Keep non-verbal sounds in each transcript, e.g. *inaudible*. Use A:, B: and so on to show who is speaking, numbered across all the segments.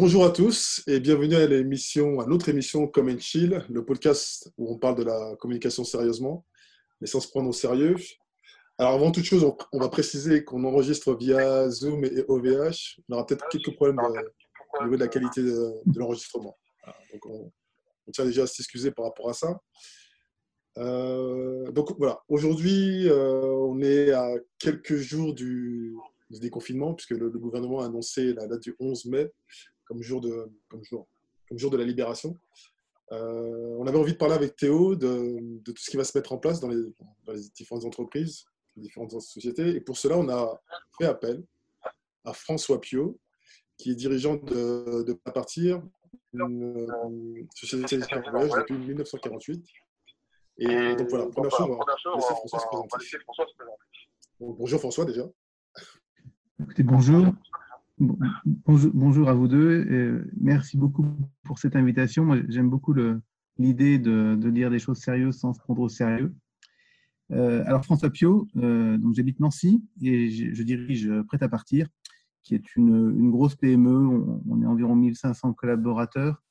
A: bonjour à tous et bienvenue à l'émission, à notre émission Come and Chill, le podcast où on parle de la communication sérieusement, mais sans se prendre au sérieux. Alors avant toute chose, on, va préciser qu'on enregistre via Zoom et OVH. On aura peut-être quelques problèmes au niveau de la qualité de, l'enregistrement. donc on, tient déjà à s'excuser par rapport à ça. Euh, donc voilà, aujourd'hui, euh, on est à quelques jours du, déconfinement, puisque le, gouvernement a annoncé la date du 11 mai comme jour de, comme jour, comme jour de la libération. Euh, on avait envie de parler avec Théo de, tout ce qui va se mettre en place dans les, différentes entreprises, les différentes sociétés. Et pour cela, on a fait appel à François Pio, qui est dirigeant de, de Partir, une société de voyage depuis 1948. Et donc voilà, première chose, on va laisser François se présenter. bonjour François déjà.
B: Écoutez, bonjour. Bonjour, à vous deux. Et merci beaucoup pour cette invitation. j'aime beaucoup l'idée de, dire des choses sérieuses sans se prendre au sérieux. Euh, alors, François Pio, euh, donc j'habite Nancy et je, dirige Prêt à partir, qui est une, grosse PME. On, on, est environ 1500 collaborateurs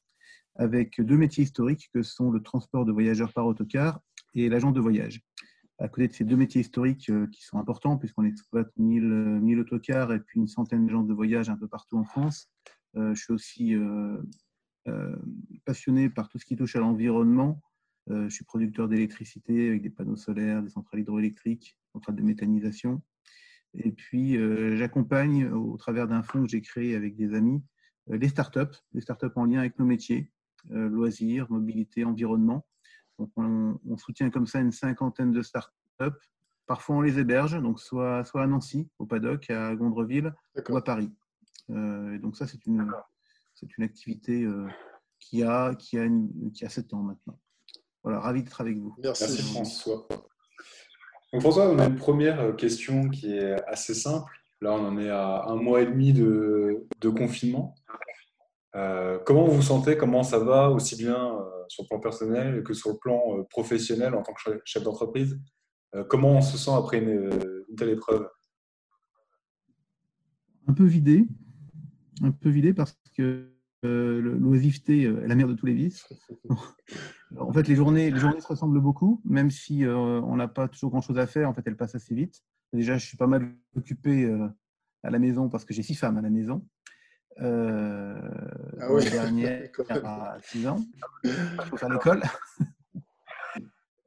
B: avec deux métiers historiques que sont le transport de voyageurs par autocar et l'agent de voyage à côté de ces deux métiers historiques euh, qui sont importants, puisqu'on exploite 1000, 1000 euh, autocars et puis une centaine d'agences de voyage un peu partout en France, euh, je suis aussi passionné par tout ce qui touche à l'environnement. je suis producteur d'électricité avec des panneaux solaires, des centrales hydroélectriques, centrales de méthanisation. Et puis, j'accompagne au travers d'un fonds que j'ai créé avec des amis les startups, les startups en lien avec nos métiers, loisirs, mobilité, environnement. Donc on, soutient comme ça une cinquantaine de startups. Parfois, on les héberge, donc soit, soit à Nancy, au Paddock, à Gondreville, ou à Paris. Euh, donc ça, c'est une, c'est une activité euh, qui, a, qui, a qui a 7 ans maintenant. Voilà, ravi d'être avec vous.
C: Merci, François. Donc François, on a une première question qui est assez simple. Là, on en est à un mois et demi de, de confinement. Euh, comment vous vous sentez? Comment ça va? Aussi bien sur le plan personnel que sur le plan euh, professionnel en tant que chef d'entreprise. Euh, comment on se sent après une, telle épreuve?
B: Un peu vidé, un peu vidé parce que euh, l'oisiveté est la mère de tous les vices. *laughs* en fait, les journées, les journées se ressemblent beaucoup, même si on n'a pas toujours grand-chose à faire. En fait, elles passent assez vite. Déjà, je suis pas mal occupé à la maison parce que j'ai six femmes à la maison. Euh, ah ouais. dernière *laughs* à 6 ans, pour faire l'école. *laughs*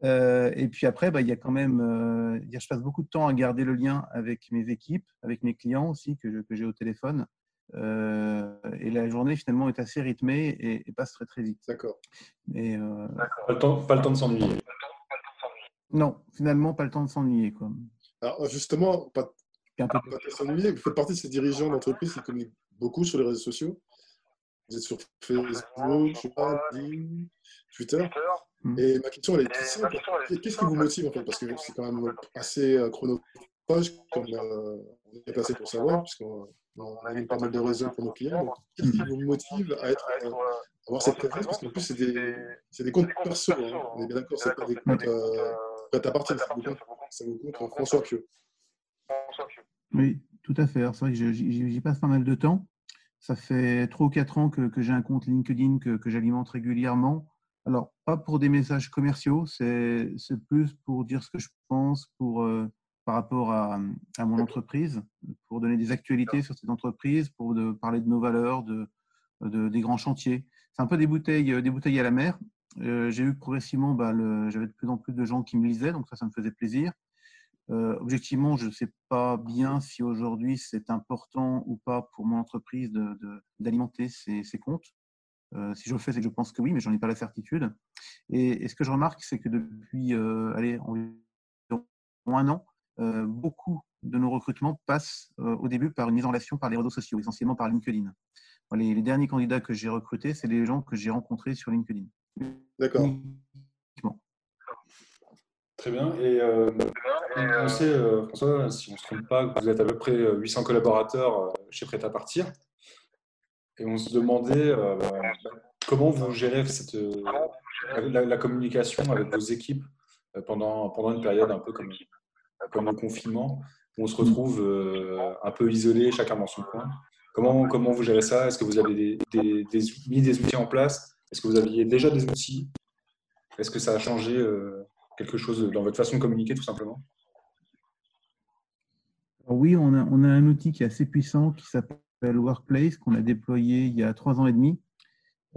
B: Euh, et puis après, bah, il y a quand même, euh, je passe beaucoup de temps à garder le lien avec mes équipes, avec mes clients aussi que, que j'ai au téléphone. Euh, et la journée finalement est assez rythmée et, passe très très vite.
A: D'accord.
C: Et pas, le temps, pas le temps de s'ennuyer.
B: Non, finalement pas le temps de s'ennuyer.
A: Alors justement, pas, pas, pas de s'ennuyer. Vous faites partie de ces dirigeants d'entreprise qui communiquent beaucoup sur les réseaux sociaux. Vous êtes sur Facebook, je sais pas, Twitter. Hmm. Et ma question, elle est simple. Qu'est-ce qui vous motive en fait? Parce que c'est quand même assez euh, chronophage, comme euh, on est passé pour savoir, puisqu'on a mis pas mal de réseaux pour nos clients. Qu'est-ce qui vous motive à, être, euh, avoir cette présence? Parce qu'en plus, c'est des, des, comptes perso. Hein. On est bien d'accord, c'est pas des comptes euh, à partir, c'est des comptes François Pio.
B: Oui, tout à fait. C'est vrai que j'y passe pas mal de temps. Ça fait trois ou quatre ans que, j'ai un compte LinkedIn que, j'alimente régulièrement. Alors, pas pour des messages commerciaux, c'est plus pour dire ce que je pense pour, euh, par rapport à, mon entreprise, pour donner des actualités sur cette entreprise, pour parler de nos valeurs, de, des grands chantiers. C'est un peu des bouteilles, bouteilles à la mer. Euh, j'ai eu progressivement, bah, j'avais de plus en plus de gens qui me lisaient, donc ça, ça me faisait plaisir. Euh, objectivement, je ne sais pas bien si aujourd'hui c'est important ou pas pour mon entreprise d'alimenter de, comptes. Euh, si je le fais, c'est que je pense que oui, mais j'en ai pas la certitude. Et, ce que je remarque, c'est que depuis euh, allez, environ un an, beaucoup de nos recrutements passent au début par une mise en relation par les réseaux sociaux, essentiellement par LinkedIn. Les, les derniers candidats que j'ai recrutés, c'est les gens que j'ai rencontrés sur LinkedIn.
A: D'accord.
C: Très bien. Et euh, on sait, euh, François, si on ne se trompe pas, que vous êtes à peu près 800 euh, collaborateurs chez Prêt à partir? Et on se demandait comment vous gérez cette, la, communication avec vos équipes pendant, pendant une période un peu comme, comme le confinement, où on se retrouve un peu isolé, chacun dans son coin. comment, comment vous gérez ça? Est-ce que vous avez des, des, mis des outils en place? Est-ce que vous aviez déjà des outils? Est-ce que ça a changé quelque chose dans votre façon de communiquer tout simplement
B: Oui, on a, un outil qui est assez puissant qui s'appelle Workplace qu'on a déployé il y a trois ans et demi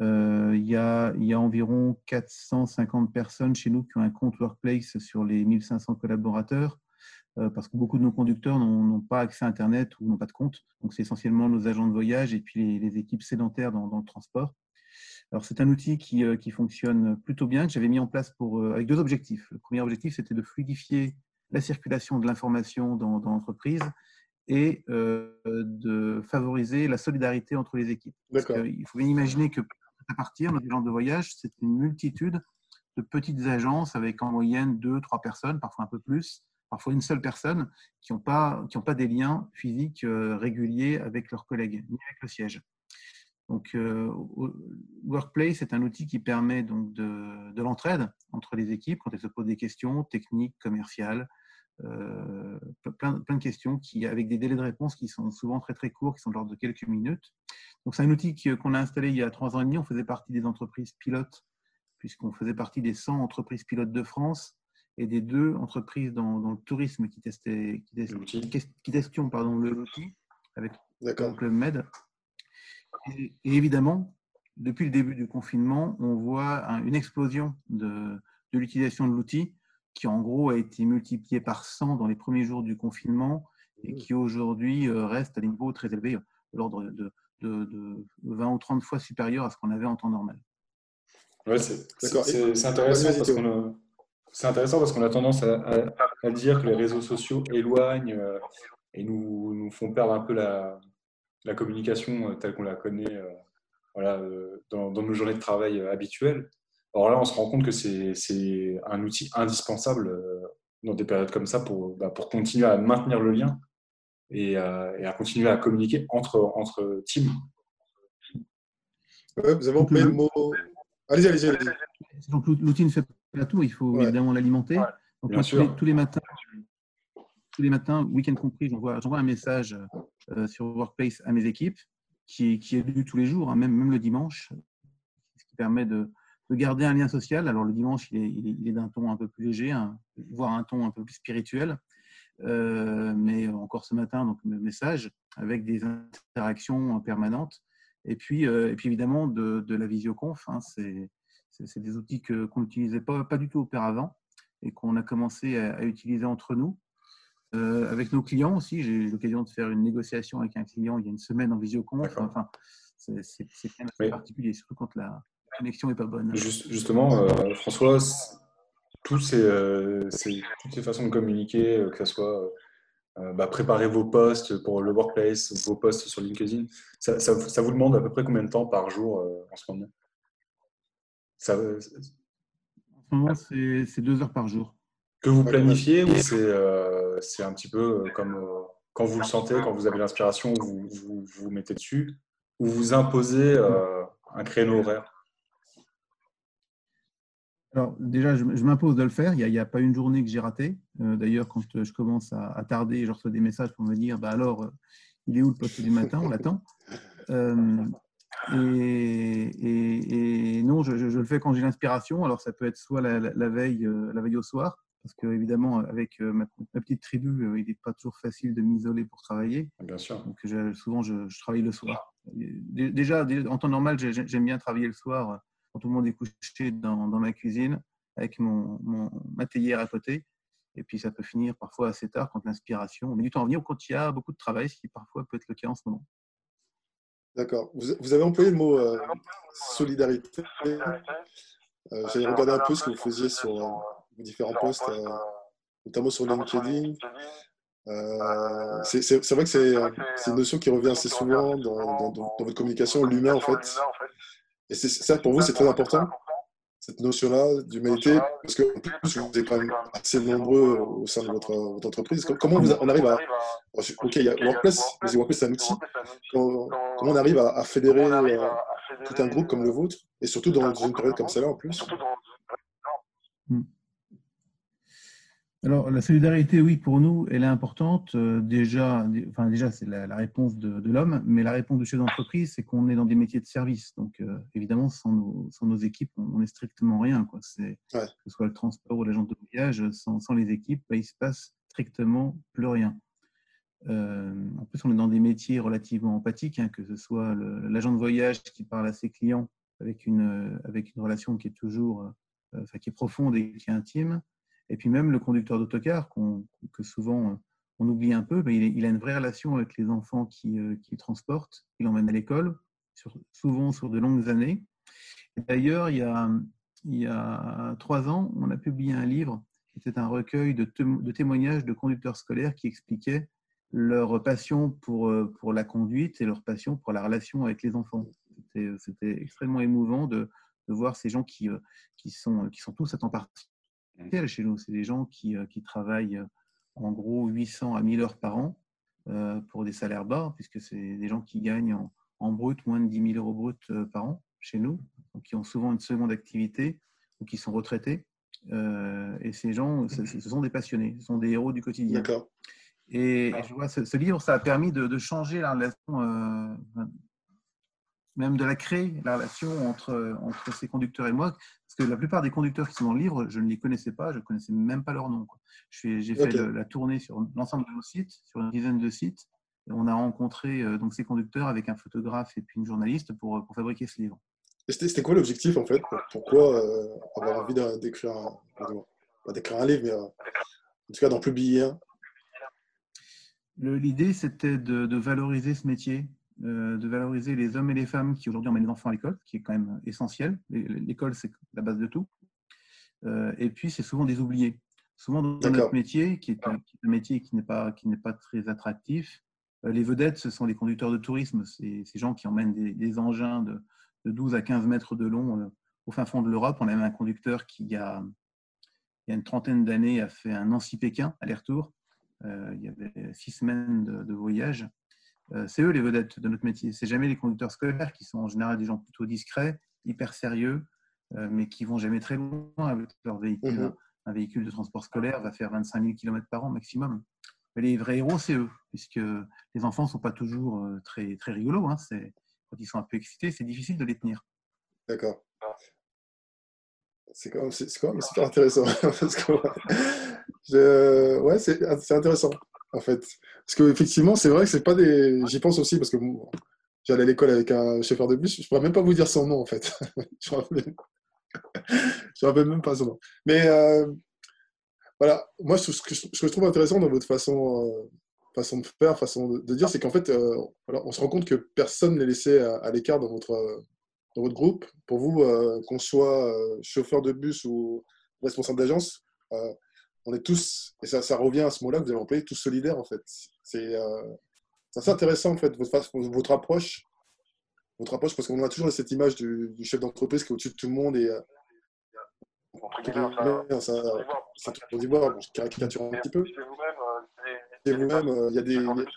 B: euh, il, y a, il, y a, environ 450 personnes chez nous qui ont un compte Workplace sur les 1500 collaborateurs, euh, parce que beaucoup de nos conducteurs n'ont pas accès à Internet ou n'ont pas de compte. Donc, c'est essentiellement nos agents de voyage et puis les, équipes sédentaires dans, le transport. Alors, c'est un outil qui, euh, qui, fonctionne plutôt bien, que j'avais mis en place pour, avec deux objectifs. Le premier objectif, c'était de fluidifier la circulation de l'information dans, dans l'entreprise et de favoriser la solidarité entre les équipes. Il faut bien imaginer que à partir, nos agents de voyage, c'est une multitude de petites agences avec en moyenne deux, trois personnes, parfois un peu plus, parfois une seule personne, qui n'ont pas, qui pas des liens physiques euh, réguliers avec leurs collègues, ni avec le siège. Donc, euh, Workplace est un outil qui permet donc de, de l'entraide entre les équipes quand elles se posent des questions techniques, commerciales, euh, plein, plein, de questions qui, avec des délais de réponse qui sont souvent très très courts, qui sont de l'ordre de quelques minutes. Donc c'est un outil qu'on a installé il y a trois ans et demi. On faisait partie des entreprises pilotes, puisqu'on faisait partie des 100 entreprises pilotes de France et des deux entreprises dans, dans le tourisme qui testaient, qui, testaient, qui testions pardon, l'outil avec le Club Med. Et, évidemment, depuis le début du confinement, on voit une explosion de, de l'utilisation de l'outil qui en gros a été multiplié par 100 dans les premiers jours du confinement et mmh. qui aujourd'hui euh, reste à des niveaux très élevés, l'ordre de, de, 20 ou 30 fois supérieur à ce qu'on avait en temps normal.
C: Ouais, c'est intéressant, parce qu'on a, intéressant parce qu'on a tendance à, dire que les réseaux sociaux éloignent euh, et nous, nous, font perdre un peu la, la communication euh, telle qu'on la connaît voilà, dans, dans, nos journées de travail habituelles. Alors là, on se rend compte que c'est un outil indispensable euh, dans des périodes comme ça pour, bah, pour continuer à maintenir le lien et, à continuer à communiquer entre, entre teams.
A: vous avez le mot. Allez-y, allez-y. Allez
B: Donc l'outil ne fait pas tout, il faut évidemment l'alimenter. Donc tous, les, matins, tous les matins, week-end compris, j'envoie un message euh, sur Workplace à mes équipes qui, est lu tous les jours, hein, même, le dimanche, ce qui permet de, de garder un lien social. Alors le dimanche, il est, d'un ton un peu plus léger, voire un ton un peu plus spirituel. Euh, mais encore ce matin, donc le message avec des interactions permanentes. Et puis, euh, évidemment de, la visioconf. Hein, c'est, des outils qu'on n'utilisait pas du tout auparavant et qu'on a commencé à, utiliser entre nous. Euh, avec nos clients aussi, j'ai eu l'occasion de faire une négociation avec un client il y a une semaine en visioconf. Enfin, c'est, c'est, c'est particulier, surtout quand la, connexion n'est pas bonne.
C: justement, euh, François, tous ces, euh, ces, toutes ces façons de communiquer, euh, que ce soit bah, préparer vos posts pour le workplace, vos posts sur LinkedIn, ça, ça, vous demande à peu près combien de temps par jour en ce moment?
B: Ça, En ce moment, c'est deux heures par jour.
C: Que vous planifiez ou c'est un petit peu comme quand vous le sentez, quand vous avez l'inspiration, vous, vous, mettez dessus, ou vous imposez un créneau horaire
B: alors déjà, je, m'impose de le faire. Il n'y a, pas une journée que j'ai raté. Euh, d'ailleurs, quand je commence à, tarder, je reçois des messages pour me dire, bah alors, euh, il est où le poste du matin? On l'attend. Euh, et, non, je, le fais quand j'ai l'inspiration. Alors ça peut être soit la, veille, la veille au soir, parce que évidemment, avec ma, petite tribu, il n'est pas toujours facile de m'isoler pour travailler.
C: Bien sûr.
B: Donc souvent, je, je, travaille le soir. Déjà, en temps normal, j'aime bien travailler le soir quand tout le monde est couché dans, ma cuisine avec mon, ma théière à côté. Et puis ça peut finir parfois assez tard quand l'inspiration met du temps à venir ou quand il y a beaucoup de travail, ce qui parfois peut être le cas en ce moment.
A: D'accord. Vous, avez employé le mot euh, solidarité. Euh, J'ai regardé un peu ce que vous faisiez sur euh, différents postes, euh, notamment sur LinkedIn. c'est vrai que c'est une notion qui revient assez souvent dans, dans votre communication, l'humain en fait. Et ça, pour vous, c'est très important, cette notion-là d'humanité, parce que en plus, vous êtes quand même assez nombreux au sein de votre, entreprise. Comment on arrive à. Ok, il y a WordPress, mais WordPress, c'est un outil. Comment, on arrive à, fédérer euh, tout un groupe comme le vôtre, et surtout dans une période comme celle-là en plus?
B: Alors, la solidarité, oui, pour nous, elle est importante. Euh, déjà, enfin, déjà c'est la, réponse de, l'homme, mais la réponse du chef d'entreprise, c'est qu'on est dans des métiers de service. Donc, euh, évidemment, sans nos, sans nos, équipes, on n'est strictement rien. Quoi. Que ce soit le transport ou l'agent de voyage, sans, sans les équipes, bah, il se passe strictement plus rien. Euh, en plus, on est dans des métiers relativement empathiques, hein, que ce soit l'agent de voyage qui parle à ses clients avec une, avec une relation qui est toujours, enfin, qui est profonde et qui est intime et puis même le conducteur d'autocar, que souvent euh, on oublie un peu, il, a une vraie relation avec les enfants qui, euh, qui transportent, il emmène à l'école, souvent sur de longues années. D'ailleurs, il, y a, trois ans, on a publié un livre qui était un recueil de, témoignages de conducteurs scolaires qui expliquaient leur passion pour, euh, pour la conduite et leur passion pour la relation avec les enfants. C'était extrêmement émouvant de, voir ces gens qui, qui, sont, qui sont tous à temps partiel chez nous. C'est des gens qui, euh, qui, travaillent euh, en gros 800 à 1000 heures par an euh, pour des salaires bas, puisque c'est des gens qui gagnent en, en, brut moins de 10 000 euros brut par an chez nous, donc qui ont souvent une seconde activité ou qui sont retraités. et ces gens, ce, sont des passionnés, ce sont des héros du quotidien. D'accord. Et, je vois, ce, livre, ça a permis de, de changer la relation même de la créer, la relation entre, entre ces conducteurs et moi. Parce que la plupart des conducteurs qui sont dans le livre, je ne les connaissais pas, je ne connaissais même pas leur nom. J'ai fait la tournée sur l'ensemble de nos sites, sur une dizaine de sites. Et on a rencontré euh, donc ces conducteurs avec un photographe et puis une journaliste pour, pour fabriquer ce livre.
A: C'était quoi l'objectif en fait? Pourquoi euh, avoir envie d'écrire un, un, livre, mais euh, en tout cas d'en publier un?
B: L'idée, c'était de, de, valoriser ce métier, euh, de valoriser les hommes et les femmes qui aujourd'hui emmènent les enfants à l'école, qui est quand même essentiel. L'école, c'est la base de tout. Euh, et puis, c'est souvent des oubliés. Souvent, dans notre métier, qui est, un, métier qui n'est pas, qui pas très attractif, euh, les vedettes, ce sont les conducteurs de tourisme, ces gens qui emmènent des, engins de, 12 à 15 mètres de long au fin fond de l'Europe. On a même un conducteur qui, il y a, il y a une trentaine d'années, a fait un Nancy-Pékin, aller-retour. il y avait six semaines de voyage. Euh, c'est eux les vedettes de notre métier. C'est jamais les conducteurs scolaires qui sont en général des gens plutôt discrets, hyper sérieux, euh, mais qui vont jamais très loin avec leur véhicule. Mhm. Un véhicule de transport scolaire va faire 25 000 km par an maximum. Mais les vrais héros, c'est eux, puisque les enfants ne sont pas toujours euh, très, très rigolos. Hein. Quand ils sont un peu excités, c'est difficile de les tenir.
A: D'accord. C'est quand, même, super intéressant. *laughs* ouais, c'est intéressant en fait. Parce qu'effectivement, c'est vrai que c'est pas des. J'y pense aussi parce que j'allais à l'école avec un chauffeur de bus. Je pourrais même pas vous dire son nom, en fait. *laughs* je ne rappelle... rappelle même pas son nom. Mais euh, voilà, moi, ce que, je, trouve intéressant dans votre façon, euh, façon de faire, façon de, dire, c'est qu'en fait, euh, on se rend compte que personne n'est laissé à, l'écart dans votre, dans votre groupe. Pour vous, qu'on soit chauffeur de bus ou responsable d'agence, on est tous, et ça, ça revient à ce mot-là que vous avez employé, tous solidaires en fait. C'est euh, assez intéressant en fait, votre, votre approche. Votre approche, parce qu'on a toujours cette image du, chef d'entreprise qui est au-dessus de tout le monde et. Euh, ça, ça, ça, d'ivoire, bon, je caricature un petit peu. Et vous-même, euh, il y a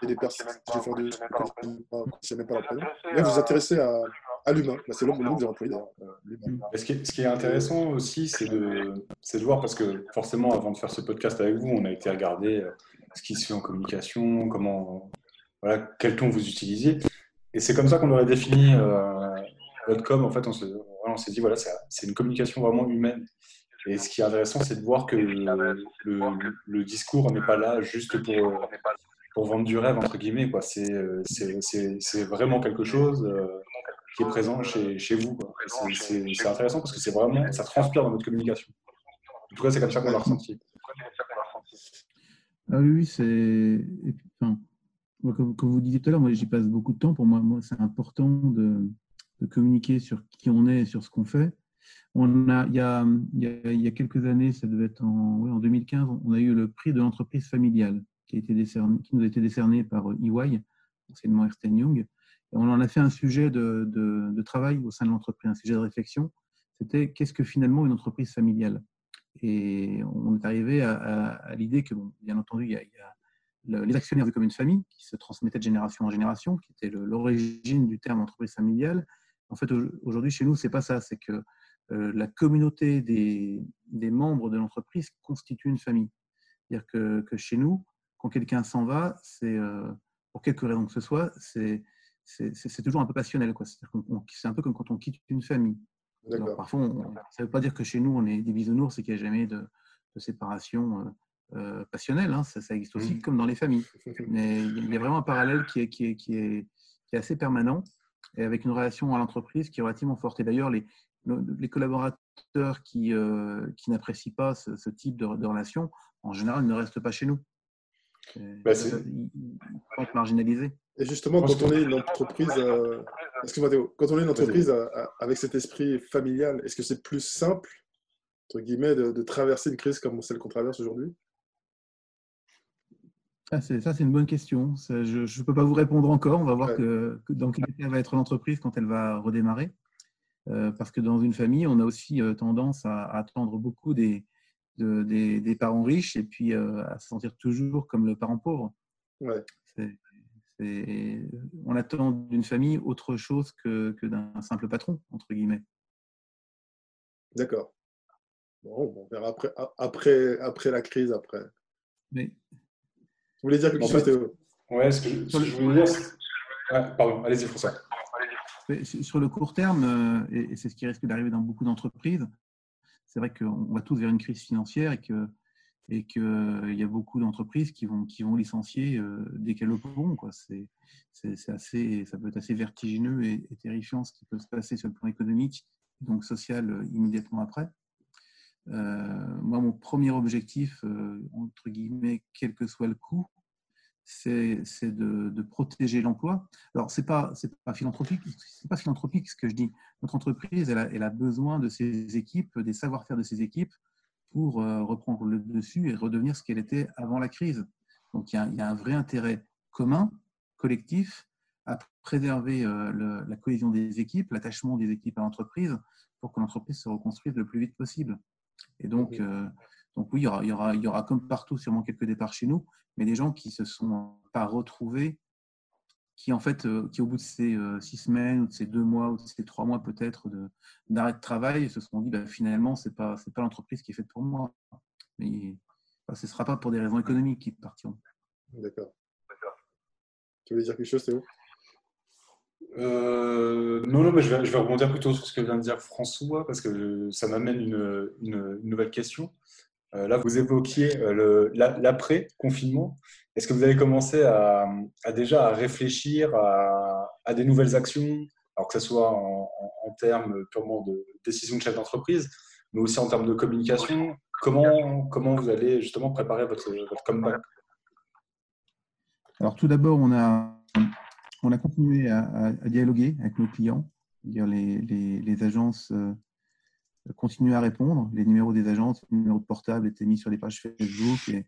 A: des, personnes qui font des. Je ne sais même pas la Mais vous vous intéressez à, à l'humain. Bah, c'est l'homme que vous employez
C: Ce qui, est, intéressant aussi, c'est de, voir, parce que forcément, avant de faire ce podcast avec vous, on a été regarder euh, ce qui se fait en communication, comment, voilà, quel ton vous utilisez. Et c'est comme ça qu'on aurait défini euh, com. En fait, on s'est dit, voilà, c'est une communication vraiment humaine. Et ce qui est intéressant, c'est de voir que le, le, discours n'est pas là juste pour, vendre du rêve, entre guillemets. C'est vraiment quelque chose. Euh, qui est présent chez, chez vous. C'est intéressant parce que c'est vraiment, ça transpire dans votre communication. En tout cas, c'est comme ça qu'on l'a ressenti.
B: Ah oui, c'est. Enfin, comme, vous disiez tout à l'heure, moi j'y passe beaucoup de temps. Pour moi, moi c'est important de, de, communiquer sur qui on est et sur ce qu'on fait. On a, il, y a, il, y a, quelques années, ça devait être en, en 2015, on a eu le prix de l'entreprise familiale qui, a été décerné, qui nous a été décerné par EY, anciennement Ernst Young on en a fait un sujet de, travail au sein de l'entreprise, un sujet de réflexion. C'était qu'est-ce que finalement une entreprise familiale? Et on est arrivé à, l'idée que, bien entendu, il y a, les actionnaires vus comme une famille qui se transmettaient de génération en génération, qui était l'origine du terme entreprise familiale. En fait, aujourd'hui, chez nous, c'est pas ça. C'est que euh, la communauté des, membres de l'entreprise constitue une famille. C'est-à-dire que, chez nous, quand quelqu'un s'en va, c'est pour quelque raison que ce soit, c'est c'est toujours un peu passionnel. C'est un peu comme quand on quitte une famille. parfois, ça ne veut pas dire que chez nous, on est des bisounours et qu'il n'y a jamais de, de séparation euh, passionnelle. Hein. Ça, ça, existe aussi mmh. comme dans les familles. *laughs* Mais il y a vraiment un parallèle qui est, qui est, qui est, qui est assez permanent et avec une relation à l'entreprise qui est relativement forte. Et d'ailleurs, les, les collaborateurs qui, euh, qui n'apprécient pas ce, type de, de, relation, en général, ne restent pas chez nous. Bah, ils, vont être marginalisés.
A: Et justement, quand on est une entreprise, euh, quand on est une entreprise avec cet esprit familial, est-ce que c'est plus simple, entre guillemets, de, traverser une crise comme celle qu'on traverse aujourd'hui?
B: Ça, c'est une bonne question. je ne peux pas vous répondre encore. On va voir que, dans quel état va être l'entreprise quand elle va redémarrer. Euh, parce que dans une famille, on a aussi euh, tendance à, attendre beaucoup des, des, parents riches et puis euh, à se sentir toujours comme le parent pauvre.
A: Ouais.
B: on attend d'une famille autre chose que, que d'un simple patron, entre guillemets.
A: D'accord. Bon, on verra après, après, après la crise, après.
B: Mais...
A: Vous voulez dire quelque chose, Théo?
C: Ouais, ce que je, je voulais dire. pardon, allez-y, François.
B: Sur le court terme, et c'est ce qui risque d'arriver dans beaucoup d'entreprises, c'est vrai qu'on va tous vers une crise financière et que et qu'il euh, y a beaucoup d'entreprises qui vont, licencier euh, dès qu'elles le pourront. C'est, assez, ça peut être assez vertigineux et, terrifiant ce qui peut se passer sur le plan économique, donc social, euh, immédiatement après. moi, mon premier objectif, entre guillemets, quel que soit le coût, c'est de, protéger l'emploi. Alors, ce n'est pas, pas, philanthropique, pas philanthropique ce que je dis. Notre entreprise, elle a, elle a besoin de ses équipes, des savoir-faire de ses équipes pour euh, reprendre le dessus et redevenir ce qu'elle était avant la crise. Donc, il y, a, il y a un vrai intérêt commun, collectif, à préserver euh, la cohésion des équipes, l'attachement des équipes à l'entreprise pour que l'entreprise se reconstruise le plus vite possible. Et donc, euh, donc oui, il y, aura, il, y aura, il y aura comme partout sûrement quelques départs chez nous, mais des gens qui ne se sont pas retrouvés, qui en fait, euh, qui au bout de ces euh, six semaines ou de ces deux mois ou de ces trois mois peut-être d'arrêt de, travail, se sont dit bah, finalement, ce n'est pas, pas l'entreprise qui est faite pour moi. Mais ce ne sera pas pour des raisons économiques qu'ils partiront.
A: D'accord. Tu voulais dire quelque chose, Théo?
C: Euh, non, non, mais je vais, je vais, rebondir plutôt sur ce que vient de dire François, parce que ça m'amène une, une, nouvelle question. Euh, là, vous évoquiez euh, l'après-confinement. Est-ce que vous avez commencé à, déjà à réfléchir à, des nouvelles actions, alors que ce soit en, termes purement de décision de chef d'entreprise, mais aussi en termes de communication? Comment, comment vous allez justement préparer votre, comeback?
B: Alors tout d'abord, on a, on a continué à, dialoguer avec nos clients. Les, les, les agences euh, continuer à répondre. Les numéros des agences, les numéros de portable étaient mis sur les pages Facebook et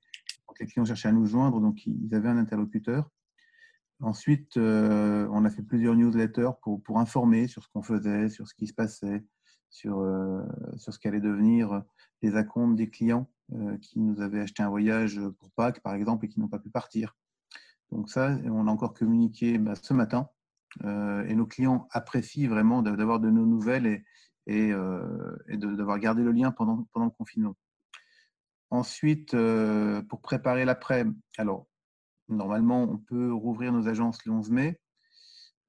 B: les clients cherchaient à nous joindre, donc ils avaient un interlocuteur. Ensuite, euh, on a fait plusieurs newsletters pour, pour informer sur ce qu'on faisait, sur ce qui se passait, sur, euh, sur ce qu'allait devenir les acomptes des clients euh, qui nous avaient acheté un voyage pour Pâques, par exemple, et qui n'ont pas pu partir. Donc ça, on a encore communiqué bah, ce matin. et nos clients apprécient vraiment d'avoir de nos nouvelles et, et, euh, d'avoir gardé le lien pendant, le confinement. Ensuite, euh, pour préparer l'après, alors normalement, on peut rouvrir nos agences le 11 mai.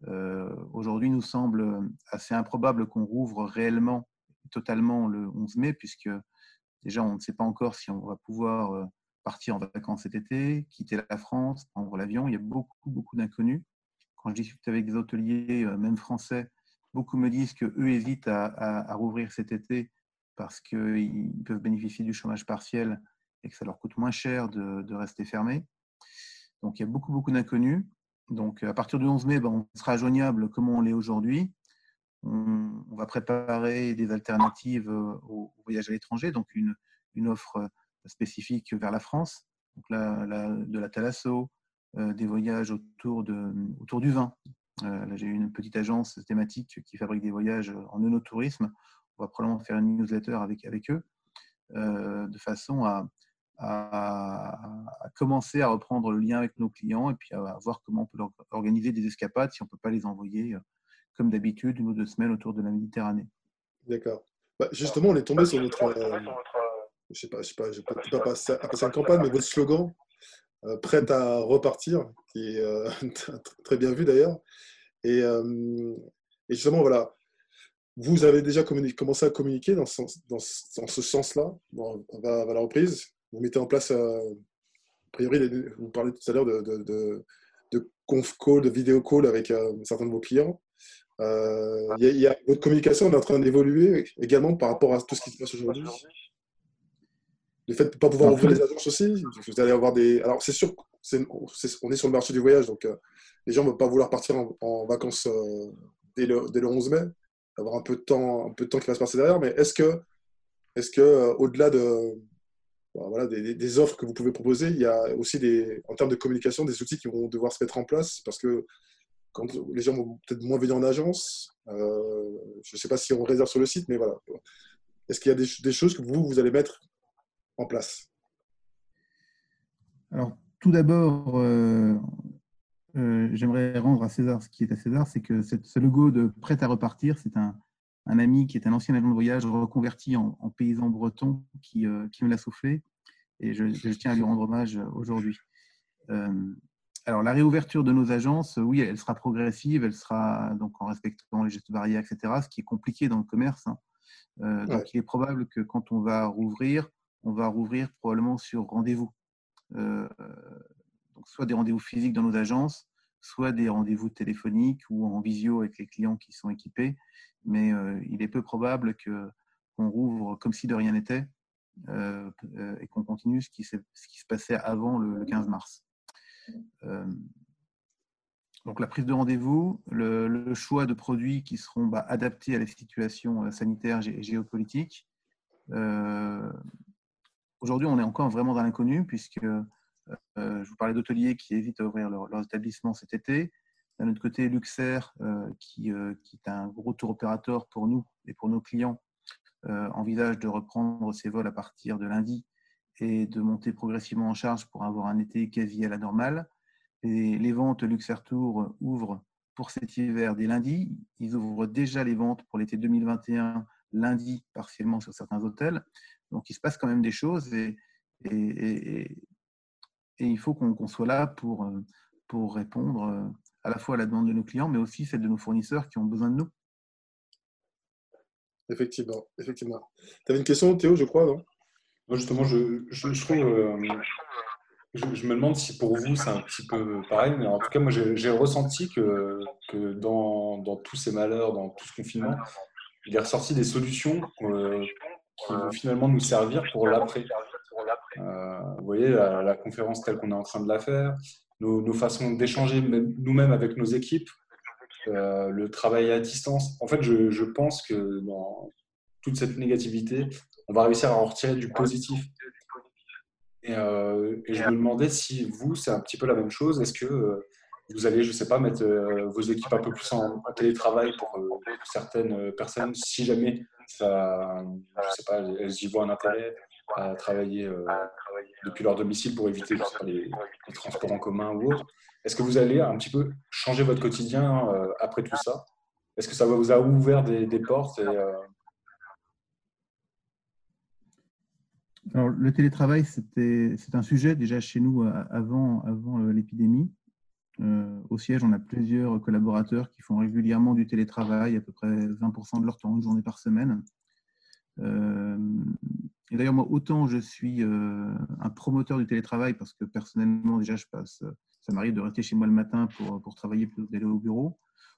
B: Euh, aujourd'hui, nous semble assez improbable qu'on rouvre réellement, totalement le 11 mai, puisque déjà, on ne sait pas encore si on va pouvoir partir en vacances cet été, quitter la France, prendre l'avion. Il y a beaucoup, beaucoup d'inconnus. Quand je discute avec des hôteliers, même français, Beaucoup me disent qu'eux hésitent à, rouvrir cet été parce qu'ils peuvent bénéficier du chômage partiel et que ça leur coûte moins cher de, rester fermés. Donc il y a beaucoup, beaucoup d'inconnus. Donc à partir du 11 mai, ben, on sera joignable comme on l'est aujourd'hui. On, va préparer des alternatives au, voyage à l'étranger, donc une, offre spécifique vers la France, donc de la Thalasso, euh, des voyages autour, de, autour du vin, euh, j'ai une petite agence thématique qui fabrique des voyages en œnotourisme. On va probablement faire une newsletter avec, eux euh, de façon à, commencer à reprendre le lien avec nos clients et puis à, voir comment on peut organiser des escapades si on ne peut pas les envoyer euh, comme d'habitude une ou deux semaines autour de la Méditerranée.
A: D'accord. Bah, justement, on est tombé sur notre, je sais pas, je sais pas, je peux pas passer, une campagne, mais votre slogan, euh, prête à repartir, qui est euh, *laughs* très bien vu d'ailleurs. Et, euh, et, justement, voilà, vous avez déjà commencé à communiquer dans ce, sens-là, à, la reprise. Vous mettez en place, a priori, vous parlez tout à l'heure de, de, de, conf call, de vidéo call avec certains de vos clients. Il y, a, votre communication est en train d'évoluer également par rapport à tout ce qui se passe aujourd'hui? Le fait de ne pas pouvoir ouvrir les agences aussi, vous allez avoir des. Alors, c'est sûr, on est sur le marché du voyage, donc euh, les gens ne vont pas vouloir partir en, vacances euh, dès, le, dès, le, 11 mai, avoir un peu de temps, un peu de temps qui va se passer derrière. Mais est-ce que, est-ce que euh, au-delà de, bah, voilà, des, des, offres que vous pouvez proposer, il y a aussi des, en termes de communication, des outils qui vont devoir se mettre en place? Parce que quand les gens vont peut-être moins venir en agence, je ne sais pas si on réserve sur le site, mais voilà. Est-ce qu'il y a des, des, choses que vous, vous allez mettre en place
B: Alors, tout d'abord, euh, euh, j'aimerais rendre à César ce qui est à César, c'est que ce logo de Prêt à repartir, c'est un, ami qui est un ancien agent de voyage reconverti en, paysan breton qui, euh, qui me l'a soufflé et je, tiens à lui rendre hommage aujourd'hui. alors, la réouverture de nos agences, oui, elle sera progressive, elle sera donc en respectant les gestes barrières, etc., ce qui est compliqué dans le commerce. Hein. Donc, il est probable que quand on va rouvrir, on va rouvrir probablement sur rendez-vous. Euh, soit des rendez-vous physiques dans nos agences, soit des rendez-vous téléphoniques ou en visio avec les clients qui sont équipés. Mais euh, il est peu probable qu'on rouvre comme si de rien n'était euh, et qu'on continue ce qui, ce qui, se passait avant le, 15 mars. donc la prise de rendez-vous, le, choix de produits qui seront bah, adaptés à la situation sanitaire et géopolitique, Aujourd'hui, on est encore vraiment dans l'inconnu, puisque euh, je vous parlais d'hôteliers qui hésitent à ouvrir leurs leur établissements cet été. D'un autre côté, Luxair, euh, qui, euh, qui, est un gros tour opérateur pour nous et pour nos clients, envisage de reprendre ses vols à partir de lundi et de monter progressivement en charge pour avoir un été quasi à la normale. Et les ventes Luxair Tour ouvrent pour cet hiver dès lundi. Ils ouvrent déjà les ventes pour l'été 2021 lundi partiellement sur certains hôtels. Donc il se passe quand même des choses et, et, il faut qu'on soit là pour, euh, pour répondre euh, à la fois à la demande de nos clients, mais aussi celle de nos fournisseurs qui ont besoin de nous.
A: Effectivement, effectivement. Tu avais une question, Théo, je crois, non?
C: Moi, justement, je, je, trouve. Euh, je, me demande si pour vous c'est un petit peu pareil, mais en tout cas, moi j'ai ressenti que, que dans, dans, tous ces malheurs, dans tout ce confinement, il est ressorti des solutions qui vont finalement nous servir pour l'après. Euh, vous voyez, la, conférence telle qu'on est en train de la faire, nos, façons d'échanger nous-mêmes avec nos équipes, euh, le travail à distance. En fait, je, pense que dans toute cette négativité, on va réussir à en retirer du positif. Et, euh, je me demandais si vous, c'est un petit peu la même chose. Est-ce que vous allez, je ne sais pas, mettre vos équipes un peu plus en, télétravail pour certaines personnes, si jamais elles y voient un intérêt à travailler euh, depuis leur domicile pour éviter les, transports en commun ou autre. Est-ce que vous allez un petit peu changer votre quotidien euh, après tout ça? Est-ce que ça vous a ouvert des, portes euh,
B: Alors, le télétravail, c'est un sujet déjà chez nous avant, avant l'épidémie. Au siège, on a plusieurs collaborateurs qui font régulièrement du télétravail, à peu près 20% de leur temps, une journée par semaine. Euh, et d'ailleurs, moi, autant je suis euh, un promoteur du télétravail parce que personnellement, déjà, je passe, ça m'arrive de rester chez moi le matin pour, travailler plutôt que d'aller au bureau.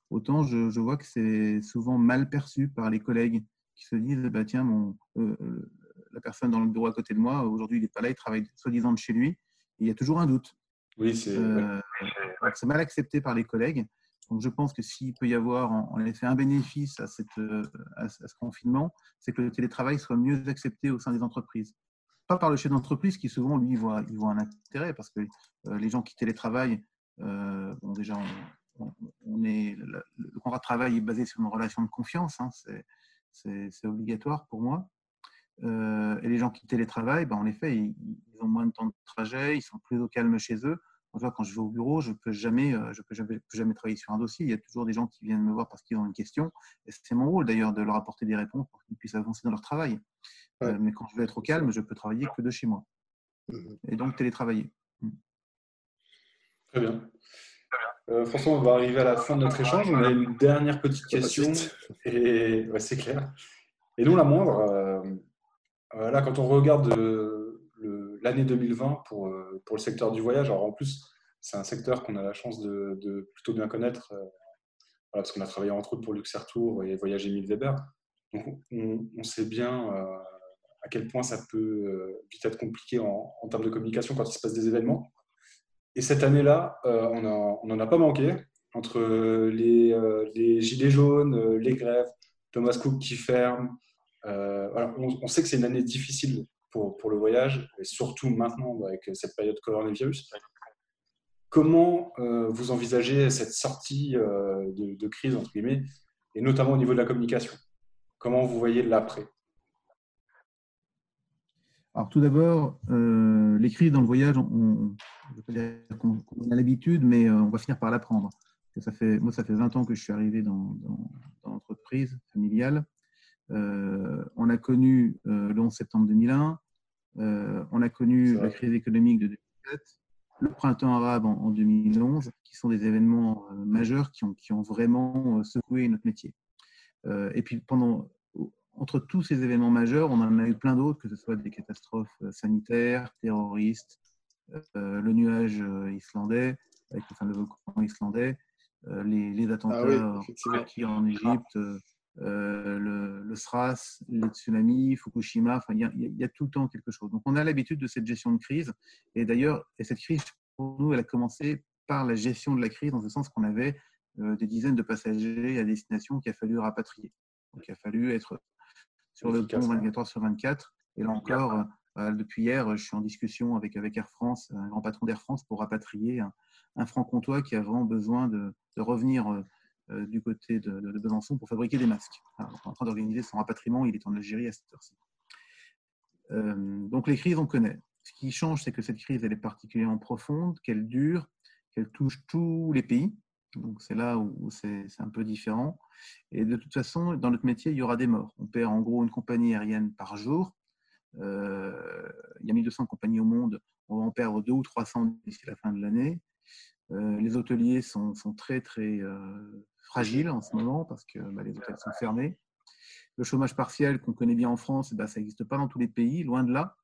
B: Autant je, vois que c'est souvent mal perçu par les collègues qui se disent bah, tiens, euh, la personne dans le bureau à côté de moi, aujourd'hui, il n'est pas là, il travaille soi-disant de chez lui. il y a toujours un doute.
C: Oui, c'est
B: c'est mal accepté par les collègues. Donc, je pense que s'il peut y avoir en, effet un bénéfice à, cette, euh, à, ce confinement, c'est que le télétravail soit mieux accepté au sein des entreprises. Pas par le chef d'entreprise qui souvent, lui, voit, il voit un intérêt parce que euh, les gens qui télétravaillent, euh, bon, déjà, on, est, le, contrat de travail est basé sur une relation de confiance, hein, c'est obligatoire pour moi. Et les gens qui télétravaillent, ben, en effet, ils, ils, ont moins de temps de trajet, ils sont plus au calme chez eux. quand je vais au bureau, je ne peux, jamais, je peux jamais, jamais travailler sur un dossier. Il y a toujours des gens qui viennent me voir parce qu'ils ont une question. Et c'est mon rôle d'ailleurs de leur apporter des réponses pour qu'ils puissent avancer dans leur travail. mais quand je veux être au calme, je peux travailler que de chez moi. Mmh et donc télétravailler. Mmh.
C: Très bien. Euh, François, on va arriver à la fin de notre échange. On a une dernière petite question. Et c'est clair. Et non la moindre. Euh, là, quand on regarde l'année 2020 pour, euh, pour le secteur du voyage, alors en plus, c'est un secteur qu'on a la chance de, plutôt bien connaître, parce qu'on a travaillé entre autres pour Luxair Tour et Voyage Émile Weber. Donc, on, sait bien à quel point ça peut vite être compliqué en, termes de communication quand il se passe des événements. Et cette année-là, euh, on n'en a pas manqué. Entre les, euh, gilets jaunes, euh, les grèves, Thomas Cook qui ferme. On, sait que c'est une année difficile pour, pour, le voyage, et surtout maintenant avec cette période coronavirus. Comment vous envisagez cette sortie de, de, crise, entre guillemets, et notamment au niveau de la communication? Comment vous voyez l'après?
B: Alors tout d'abord, euh, les crises dans le voyage, on, on a l'habitude, mais euh, on va finir par l'apprendre. Ça fait, moi, ça fait 20 ans que je suis arrivé dans, l'entreprise familiale. Euh, on a connu le 11 septembre 2001, on a connu la crise économique de 2007, le printemps arabe en, 2011, qui sont des événements majeurs qui ont, qui ont vraiment secoué notre métier. et puis pendant entre tous ces événements majeurs, on en a eu plein d'autres, que ce soit des catastrophes euh, sanitaires, terroristes, euh, le nuage euh, islandais, avec le fameux volcan islandais, les, attentats ah en Égypte, le, le, SRAS, les tsunamis, Fukushima, enfin, il y, y, a tout le temps quelque chose. Donc, on a l'habitude de cette gestion de crise. Et d'ailleurs, cette crise, pour nous, elle a commencé par la gestion de la crise, dans le sens qu'on avait des dizaines de passagers à destination qu'il a fallu rapatrier. Donc, il a fallu être sur le pont 24 sur 24. Et là encore, euh, euh, depuis hier, je suis en discussion avec, avec Air France, un grand patron d'Air France, pour rapatrier un, franc-comtois qui a vraiment besoin de, revenir euh, du côté de, Besançon pour fabriquer des masques. on est en train d'organiser son rapatriement, il est en Algérie à cette heure-ci. donc les crises, on connaît. Ce qui change, c'est que cette crise, elle est particulièrement profonde, qu'elle dure, qu'elle touche tous les pays. Donc c'est là où c'est un peu différent. Et de toute façon, dans notre métier, il y aura des morts. On perd en gros une compagnie aérienne par jour. Euh, il y a 1200 compagnies au monde. On va en perdre deux ou 300 d'ici la fin de l'année. Euh, les hôteliers sont, très très euh, fragiles en ce moment parce que bah, les hôtels sont fermés. Le chômage partiel qu'on connaît bien en France, bah, ça n'existe pas dans tous les pays, loin de là.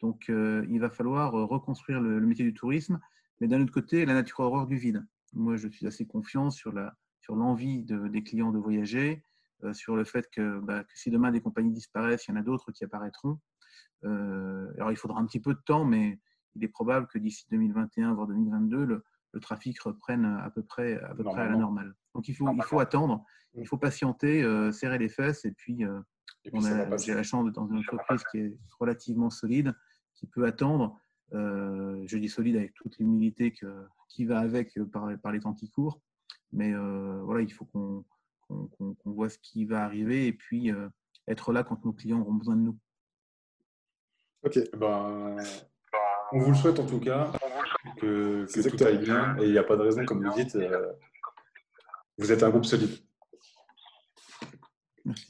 B: Donc il va falloir reconstruire le, métier du tourisme. Mais d'un autre côté, la nature horreur du vide. Moi, je suis assez confiant sur la, sur l'envie de, des clients de voyager, euh, sur le fait bah, que, si demain des compagnies disparaissent, il y en a d'autres qui apparaîtront. Euh, alors, il faudra un petit peu de temps, mais il est probable que d'ici 2021, voire 2022, le, trafic reprenne à peu près à, peu près à la normale. Donc, il faut, il faut attendre, il faut patienter, euh, serrer les fesses, et puis, j'ai la chance d'être dans une entreprise qui est relativement solide, qui peut attendre. je dis solide avec toute l'humilité qui va avec par, par les temps qui courent. Mais euh, voilà, il faut qu'on voit ce qui va arriver et puis euh, être là quand nos clients auront besoin de nous.
C: Ok. Ben, on vous le souhaite en tout cas, que, tout aille bien. Et il n'y a pas de raison, comme vous dites, euh, vous êtes un groupe solide.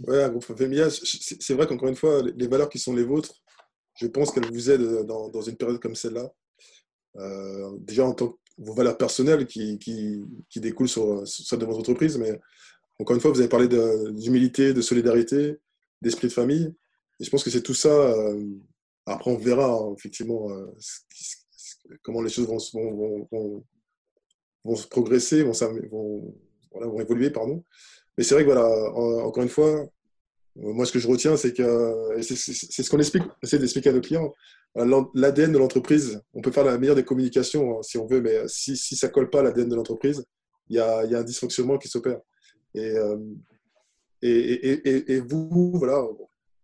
A: Ouais, un groupe familial. C'est vrai qu'encore une fois, les valeurs qui sont les vôtres, je pense qu'elles vous aident dans, dans, une période comme celle-là. déjà en tant que vos valeurs personnelles qui, qui, qui découlent sur, celles de votre entreprise. Mais encore une fois, vous avez parlé d'humilité, de, solidarité, d'esprit de famille. Et je pense que c'est tout ça. Euh, après, on verra hein, effectivement euh, comment les choses vont, vont, progresser, vont, évoluer. Pardon. Mais c'est vrai que, voilà, encore une fois, moi, ce que je retiens, c'est que c'est ce qu'on explique, essaie d'expliquer à nos clients. L'ADN de l'entreprise, on peut faire la meilleure des communications hein, si on veut, mais si, si ça colle pas à l'ADN de l'entreprise, il y a, un dysfonctionnement qui s'opère. Euh, et, et, vous, voilà,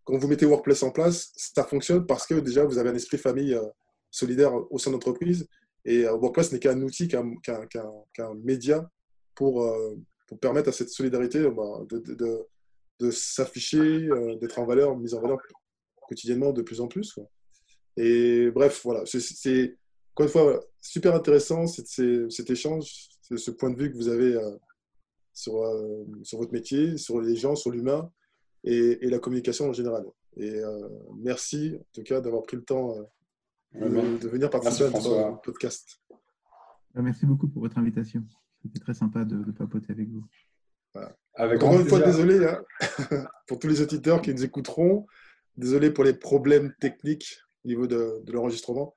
A: quand vous mettez Workplace en place, ça fonctionne parce que déjà, vous avez un esprit famille euh, solidaire au sein de l'entreprise. Et euh, Workplace n'est qu'un outil, qu'un média pour, pour permettre à cette solidarité bah, de, de, de s'afficher, d'être en valeur, mise en valeur quotidiennement de plus en plus. Et bref, voilà, c'est encore une fois, super intéressant cet échange, ce point de vue que vous avez sur, sur votre métier, sur les gens, sur l'humain et, la communication en général. Et merci en tout cas d'avoir pris le temps de, venir participer à notre podcast.
B: Merci beaucoup pour votre invitation. C'était très sympa de, papoter avec vous.
A: Encore une fois, désolé hein, *laughs* pour tous les auditeurs qui nous écouteront. Désolé pour les problèmes techniques au niveau de, l'enregistrement.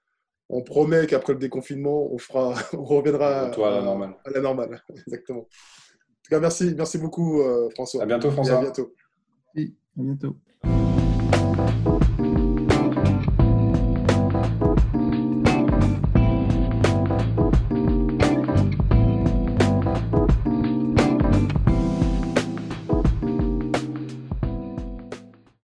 A: On promet qu'après le déconfinement, on, fera, *laughs* on reviendra
C: à, la normale.
A: À la normale, *laughs* exactement. En tout cas, merci, merci beaucoup, euh, François.
C: À bientôt, François.
A: à bientôt.
B: Oui, à bientôt.